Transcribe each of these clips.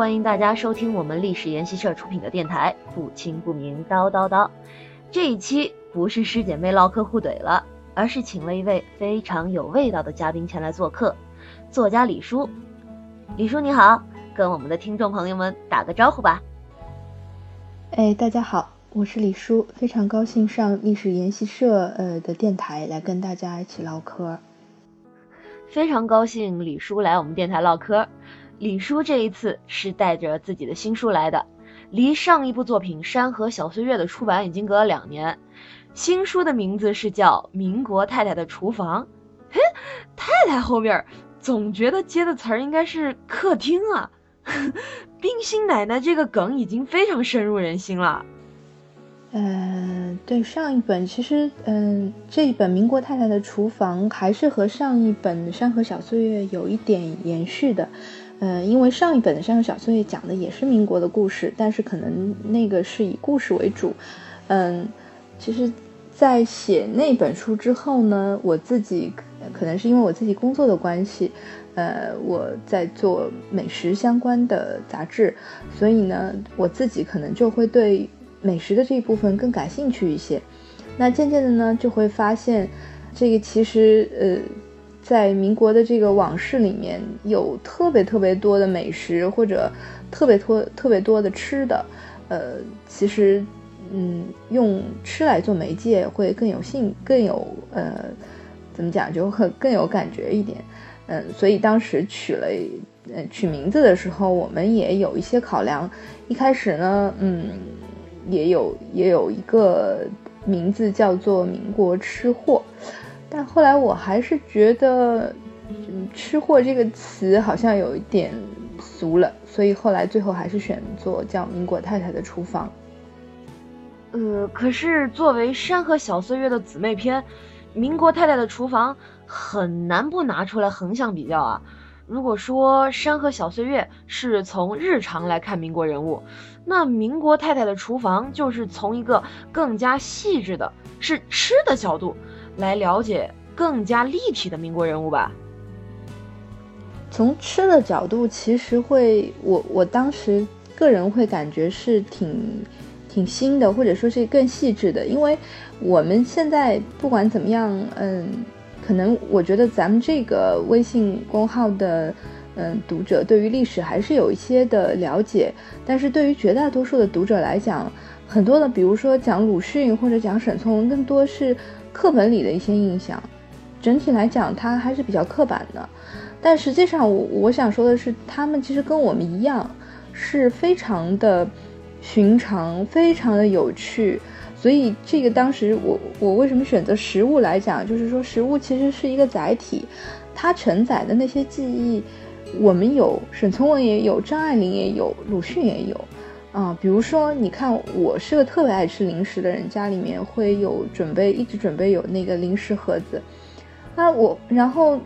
欢迎大家收听我们历史研习社出品的电台《不清不明叨叨叨》。这一期不是师姐妹唠嗑互怼了，而是请了一位非常有味道的嘉宾前来做客，作家李叔。李叔你好，跟我们的听众朋友们打个招呼吧。哎，大家好，我是李叔，非常高兴上历史研习社呃的电台来跟大家一起唠嗑。非常高兴李叔来我们电台唠嗑。李叔这一次是带着自己的新书来的，离上一部作品《山河小岁月》的出版已经隔了两年。新书的名字是叫《民国太太的厨房》。嘿，太太后面总觉得接的词儿应该是客厅啊。冰心奶奶这个梗已经非常深入人心了。嗯，对，上一本其实，嗯，这一本《民国太太的厨房》还是和上一本《山河小岁月》有一点延续的。嗯，因为上一本的《山河小岁月》讲的也是民国的故事，但是可能那个是以故事为主。嗯，其实，在写那本书之后呢，我自己可能是因为我自己工作的关系，呃，我在做美食相关的杂志，所以呢，我自己可能就会对美食的这一部分更感兴趣一些。那渐渐的呢，就会发现，这个其实，呃。在民国的这个往事里面有特别特别多的美食，或者特别多特别多的吃的，呃，其实，嗯，用吃来做媒介会更有兴，更有呃，怎么讲就很更有感觉一点，嗯，所以当时取了，呃，取名字的时候，我们也有一些考量。一开始呢，嗯，也有也有一个名字叫做“民国吃货”。但后来我还是觉得“吃货”这个词好像有一点俗了，所以后来最后还是选做叫《民国太太的厨房》。呃，可是作为《山河小岁月》的姊妹篇，《民国太太的厨房》很难不拿出来横向比较啊。如果说《山河小岁月》是从日常来看民国人物，那《民国太太的厨房》就是从一个更加细致的，是吃的角度。来了解更加立体的民国人物吧。从吃的角度，其实会我我当时个人会感觉是挺挺新的，或者说是更细致的。因为我们现在不管怎么样，嗯，可能我觉得咱们这个微信公号的嗯读者对于历史还是有一些的了解，但是对于绝大多数的读者来讲，很多的比如说讲鲁迅或者讲沈从文，更多是。课本里的一些印象，整体来讲，它还是比较刻板的。但实际上，我我想说的是，他们其实跟我们一样，是非常的寻常，非常的有趣。所以，这个当时我我为什么选择食物来讲，就是说，食物其实是一个载体，它承载的那些记忆，我们有，沈从文也有，张爱玲也有，鲁迅也有。啊，比如说，你看，我是个特别爱吃零食的人，家里面会有准备，一直准备有那个零食盒子。那我，然后，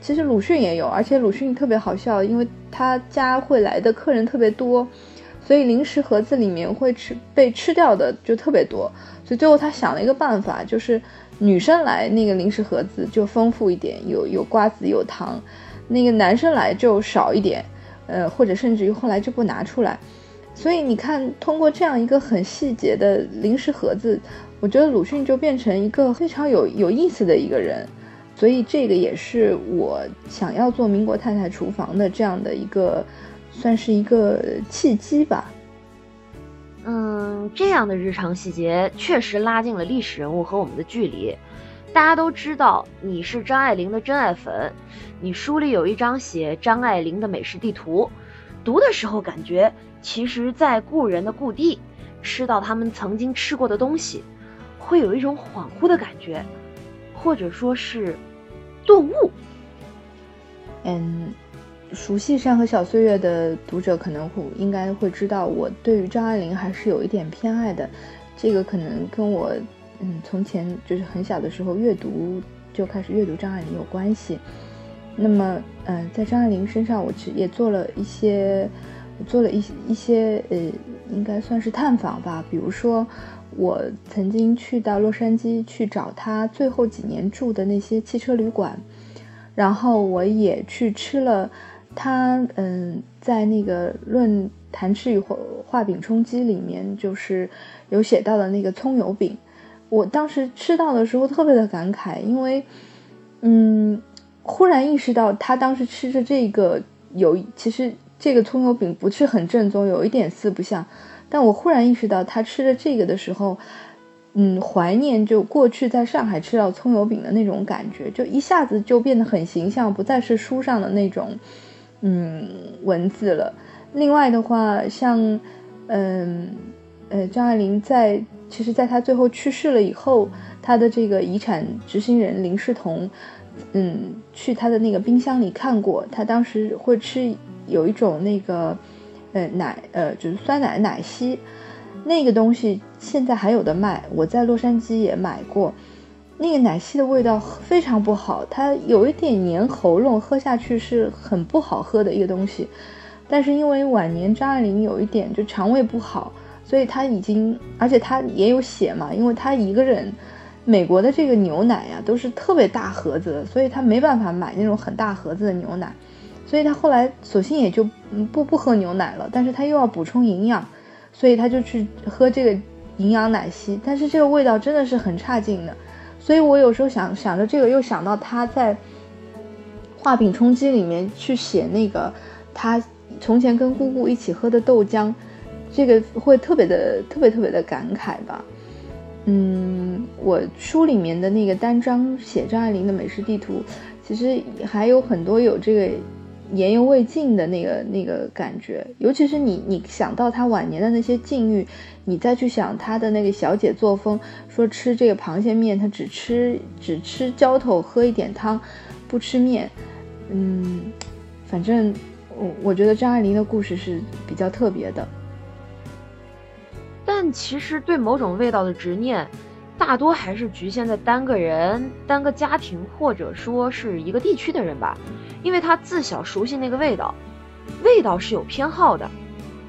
其实鲁迅也有，而且鲁迅特别好笑，因为他家会来的客人特别多，所以零食盒子里面会吃被吃掉的就特别多。所以最后他想了一个办法，就是女生来那个零食盒子就丰富一点，有有瓜子有糖；那个男生来就少一点，呃，或者甚至于后来就不拿出来。所以你看，通过这样一个很细节的零食盒子，我觉得鲁迅就变成一个非常有有意思的一个人。所以这个也是我想要做《民国太太厨房》的这样的一个，算是一个契机吧。嗯，这样的日常细节确实拉近了历史人物和我们的距离。大家都知道你是张爱玲的真爱粉，你书里有一张写张爱玲的美食地图，读的时候感觉。其实，在故人的故地，吃到他们曾经吃过的东西，会有一种恍惚的感觉，或者说是顿悟。嗯，熟悉《山河小岁月》的读者可能会应该会知道，我对于张爱玲还是有一点偏爱的。这个可能跟我嗯从前就是很小的时候阅读就开始阅读张爱玲有关系。那么，嗯，在张爱玲身上，我其实也做了一些。做了一些一些呃，应该算是探访吧。比如说，我曾经去到洛杉矶去找她最后几年住的那些汽车旅馆，然后我也去吃了她嗯，在那个《论弹吃与画饼充饥》里面，就是有写到的那个葱油饼。我当时吃到的时候特别的感慨，因为嗯，忽然意识到他当时吃着这个有，其实这个葱油饼不是很正宗，有一点四不像。但我忽然意识到他吃着这个的时候，嗯，怀念就过去在上海吃到葱油饼的那种感觉，就一下子就变得很形象，不再是书上的那种。嗯，文字了。另外的话，像，嗯，呃，张爱玲在其实，在她最后去世了以后，她的这个遗产执行人林世彤，嗯，去他的那个冰箱里看过，他当时会吃有一种那个，呃，奶，呃，就是酸奶奶昔，那个东西现在还有的卖，我在洛杉矶也买过。那个奶昔的味道非常不好，它有一点黏喉咙，喝下去是很不好喝的一个东西。但是因为晚年张爱玲有一点就肠胃不好，所以她已经，而且她也有写嘛，因为她一个人，美国的这个牛奶呀都是特别大盒子的，所以他没办法买那种很大盒子的牛奶，所以他后来索性也就不不喝牛奶了。但是他又要补充营养，所以他就去喝这个营养奶昔，但是这个味道真的是很差劲的。所以我有时候想想着这个，又想到他在《画饼充饥》里面去写那个他从前跟姑姑一起喝的豆浆，这个会特别的特别特别的感慨吧。嗯，我书里面的那个单章写张爱玲的美食地图，其实还有很多有这个。言犹未尽的那个那个感觉，尤其是你你想到她晚年的那些境遇，你再去想她的那个小姐作风，说吃这个螃蟹面，她只吃只吃浇头，喝一点汤，不吃面。嗯，反正我我觉得张爱玲的故事是比较特别的。但其实对某种味道的执念，大多还是局限在单个人、单个家庭，或者说是一个地区的人吧。因为他自小熟悉那个味道，味道是有偏好的，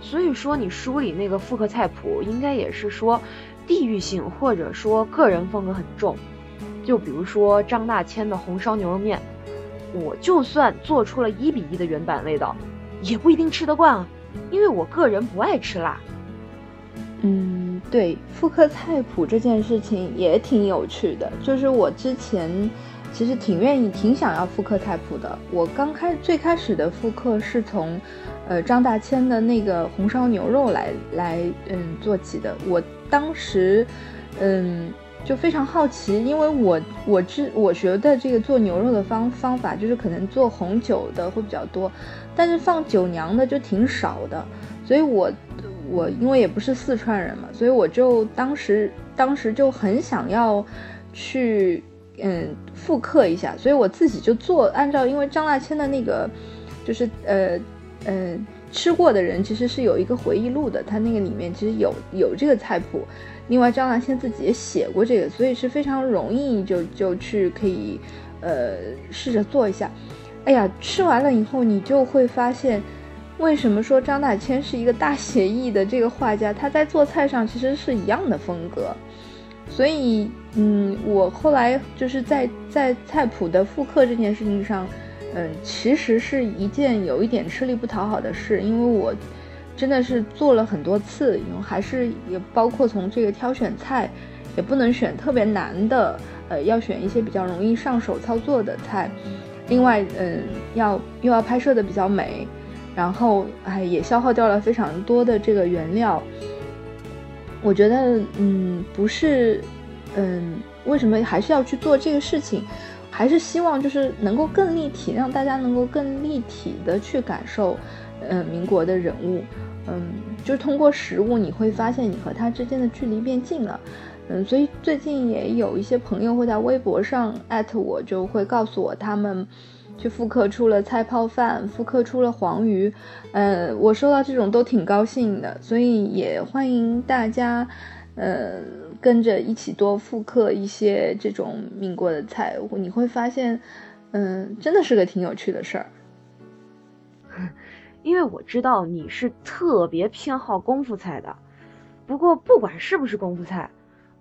所以说你书里那个复刻菜谱应该也是说地域性或者说个人风格很重。就比如说张大千的红烧牛肉面，我就算做出了一比一的原版味道，也不一定吃得惯啊，因为我个人不爱吃辣。嗯，对，复刻菜谱这件事情也挺有趣的，就是我之前。其实挺愿意、挺想要复刻菜谱的。我刚开最开始的复刻是从，呃，张大千的那个红烧牛肉来来嗯做起的。我当时，嗯，就非常好奇，因为我我知我觉得这个做牛肉的方方法就是可能做红酒的会比较多，但是放酒娘的就挺少的。所以我我因为也不是四川人嘛，所以我就当时当时就很想要去。嗯，复刻一下，所以我自己就做，按照因为张大千的那个，就是呃呃吃过的人其实是有一个回忆录的，他那个里面其实有有这个菜谱，另外张大千自己也写过这个，所以是非常容易就就去可以呃试着做一下。哎呀，吃完了以后你就会发现，为什么说张大千是一个大写意的这个画家，他在做菜上其实是一样的风格。所以，嗯，我后来就是在在菜谱的复刻这件事情上，嗯，其实是一件有一点吃力不讨好的事，因为我真的是做了很多次，还是也包括从这个挑选菜，也不能选特别难的，呃，要选一些比较容易上手操作的菜。另外，嗯，要又要拍摄的比较美，然后哎，也消耗掉了非常多的这个原料。我觉得，嗯，不是，嗯，为什么还是要去做这个事情？还是希望就是能够更立体，让大家能够更立体的去感受，嗯，民国的人物，嗯，就通过食物，你会发现你和他之间的距离变近了，嗯，所以最近也有一些朋友会在微博上艾特我，就会告诉我他们。去复刻出了菜泡饭，复刻出了黄鱼，呃，我收到这种都挺高兴的，所以也欢迎大家，呃，跟着一起多复刻一些这种民国的菜，你会发现，嗯，真的是个挺有趣的事儿。因为我知道你是特别偏好功夫菜的，不过不管是不是功夫菜，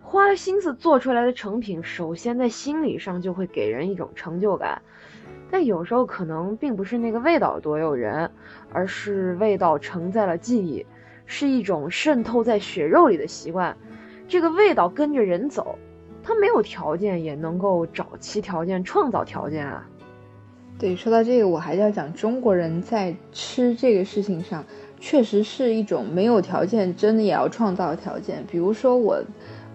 花了心思做出来的成品，首先在心理上就会给人一种成就感。但有时候可能并不是那个味道多诱人，而是味道承载了记忆，是一种渗透在血肉里的习惯。这个味道跟着人走，它没有条件也能够找其条件，创造条件啊。对，说到这个，我还是要讲中国人在吃这个事情上，确实是一种没有条件，真的也要创造条件。比如说我。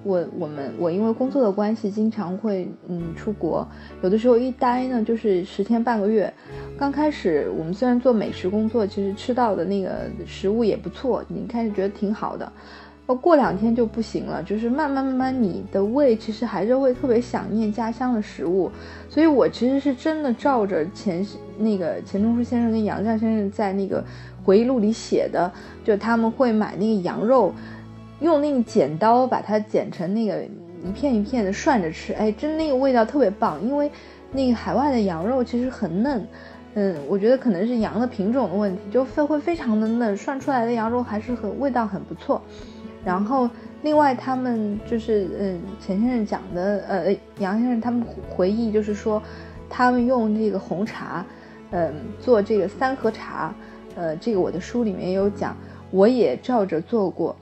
我我们我因为工作的关系，经常会嗯出国，有的时候一待呢就是十天半个月。刚开始我们虽然做美食工作，其实吃到的那个食物也不错，你开始觉得挺好的，呃过两天就不行了，就是慢慢慢慢你的胃其实还是会特别想念家乡的食物。所以我其实是真的照着钱那个钱钟书先生跟杨绛先生在那个回忆录里写的，就他们会买那个羊肉。用那个剪刀把它剪成那个一片一片的涮着吃，哎，真那个味道特别棒。因为那个海外的羊肉其实很嫩，嗯，我觉得可能是羊的品种的问题，就非会非常的嫩，涮出来的羊肉还是很味道很不错。然后另外他们就是嗯钱先生讲的，呃杨先生他们回忆就是说，他们用这个红茶，嗯做这个三合茶，呃这个我的书里面也有讲，我也照着做过。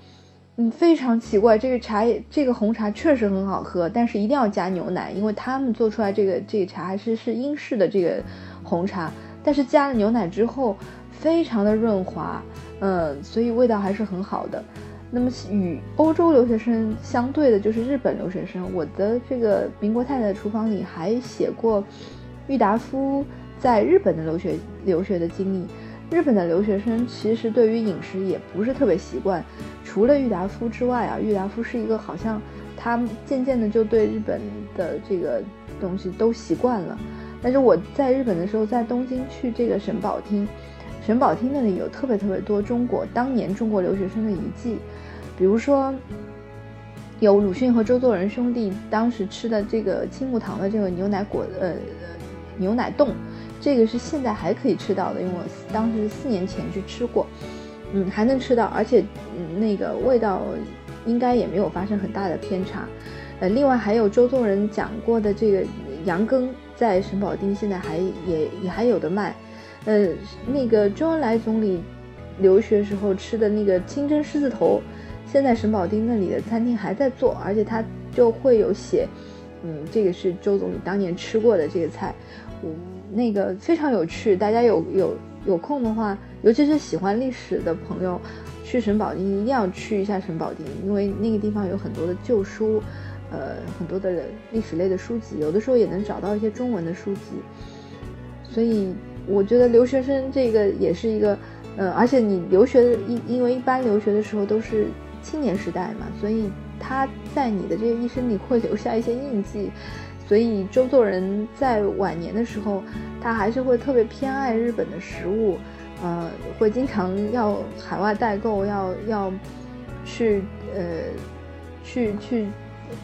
嗯，非常奇怪，这个茶，这个红茶确实很好喝，但是一定要加牛奶，因为他们做出来这个这个茶还是是英式的这个红茶，但是加了牛奶之后，非常的润滑，嗯，所以味道还是很好的。那么与欧洲留学生相对的就是日本留学生，我的这个民国太太的厨房里还写过郁达夫在日本的留学留学的经历。日本的留学生其实对于饮食也不是特别习惯。除了郁达夫之外啊，郁达夫是一个好像他渐渐的就对日本的这个东西都习惯了。但是我在日本的时候，在东京去这个神保町，神保町那里有特别特别多中国当年中国留学生的遗迹，比如说有鲁迅和周作人兄弟当时吃的这个青木堂的这个牛奶果呃牛奶冻，这个是现在还可以吃到的，因为我当时四年前去吃过。嗯，还能吃到，而且嗯，那个味道应该也没有发生很大的偏差。呃，另外还有周作人讲过的这个羊羹，在沈保町现在还也也还有的卖。呃，那个周恩来总理留学时候吃的那个清蒸狮子头，现在沈宝丁那里的餐厅还在做，而且他就会有写，嗯，这个是周总理当年吃过的这个菜，嗯，那个非常有趣，大家有有。有空的话，尤其是喜欢历史的朋友，去神保町一定要去一下神保町，因为那个地方有很多的旧书，呃，很多的历史类的书籍，有的时候也能找到一些中文的书籍。所以我觉得留学生这个也是一个，呃，而且你留学的，因因为一般留学的时候都是青年时代嘛，所以他在你的这个一生里会留下一些印记。所以周作人在晚年的时候，他还是会特别偏爱日本的食物，呃，会经常要海外代购，要要去呃去去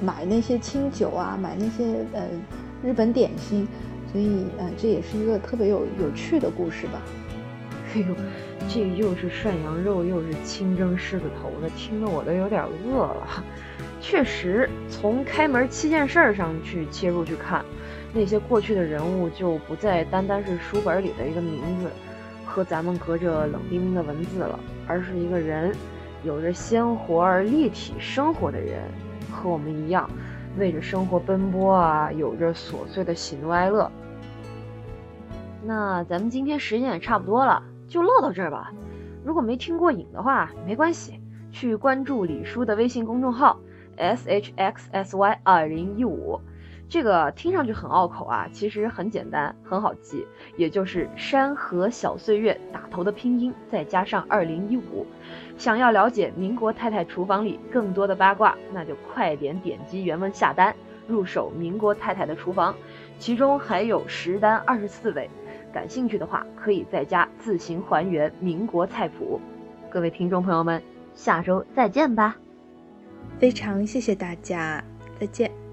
买那些清酒啊，买那些呃日本点心，所以呃这也是一个特别有有趣的故事吧。哎呦，这又是涮羊肉，又是清蒸狮子头的，听得我都有点饿了。确实，从开门七件事儿上去切入去看，那些过去的人物就不再单单是书本里的一个名字，和咱们隔着冷冰冰的文字了，而是一个人，有着鲜活而立体生活的人，和我们一样，为着生活奔波啊，有着琐碎的喜怒哀乐。那咱们今天时间也差不多了，就唠到这儿吧。如果没听过瘾的话，没关系，去关注李叔的微信公众号。S h x s y 二零一五，这个听上去很拗口啊，其实很简单，很好记，也就是山河小岁月打头的拼音，再加上二零一五。想要了解民国太太厨房里更多的八卦，那就快点点击原文下单，入手民国太太的厨房，其中还有十单二十四味。感兴趣的话，可以在家自行还原民国菜谱。各位听众朋友们，下周再见吧。非常谢谢大家，再见。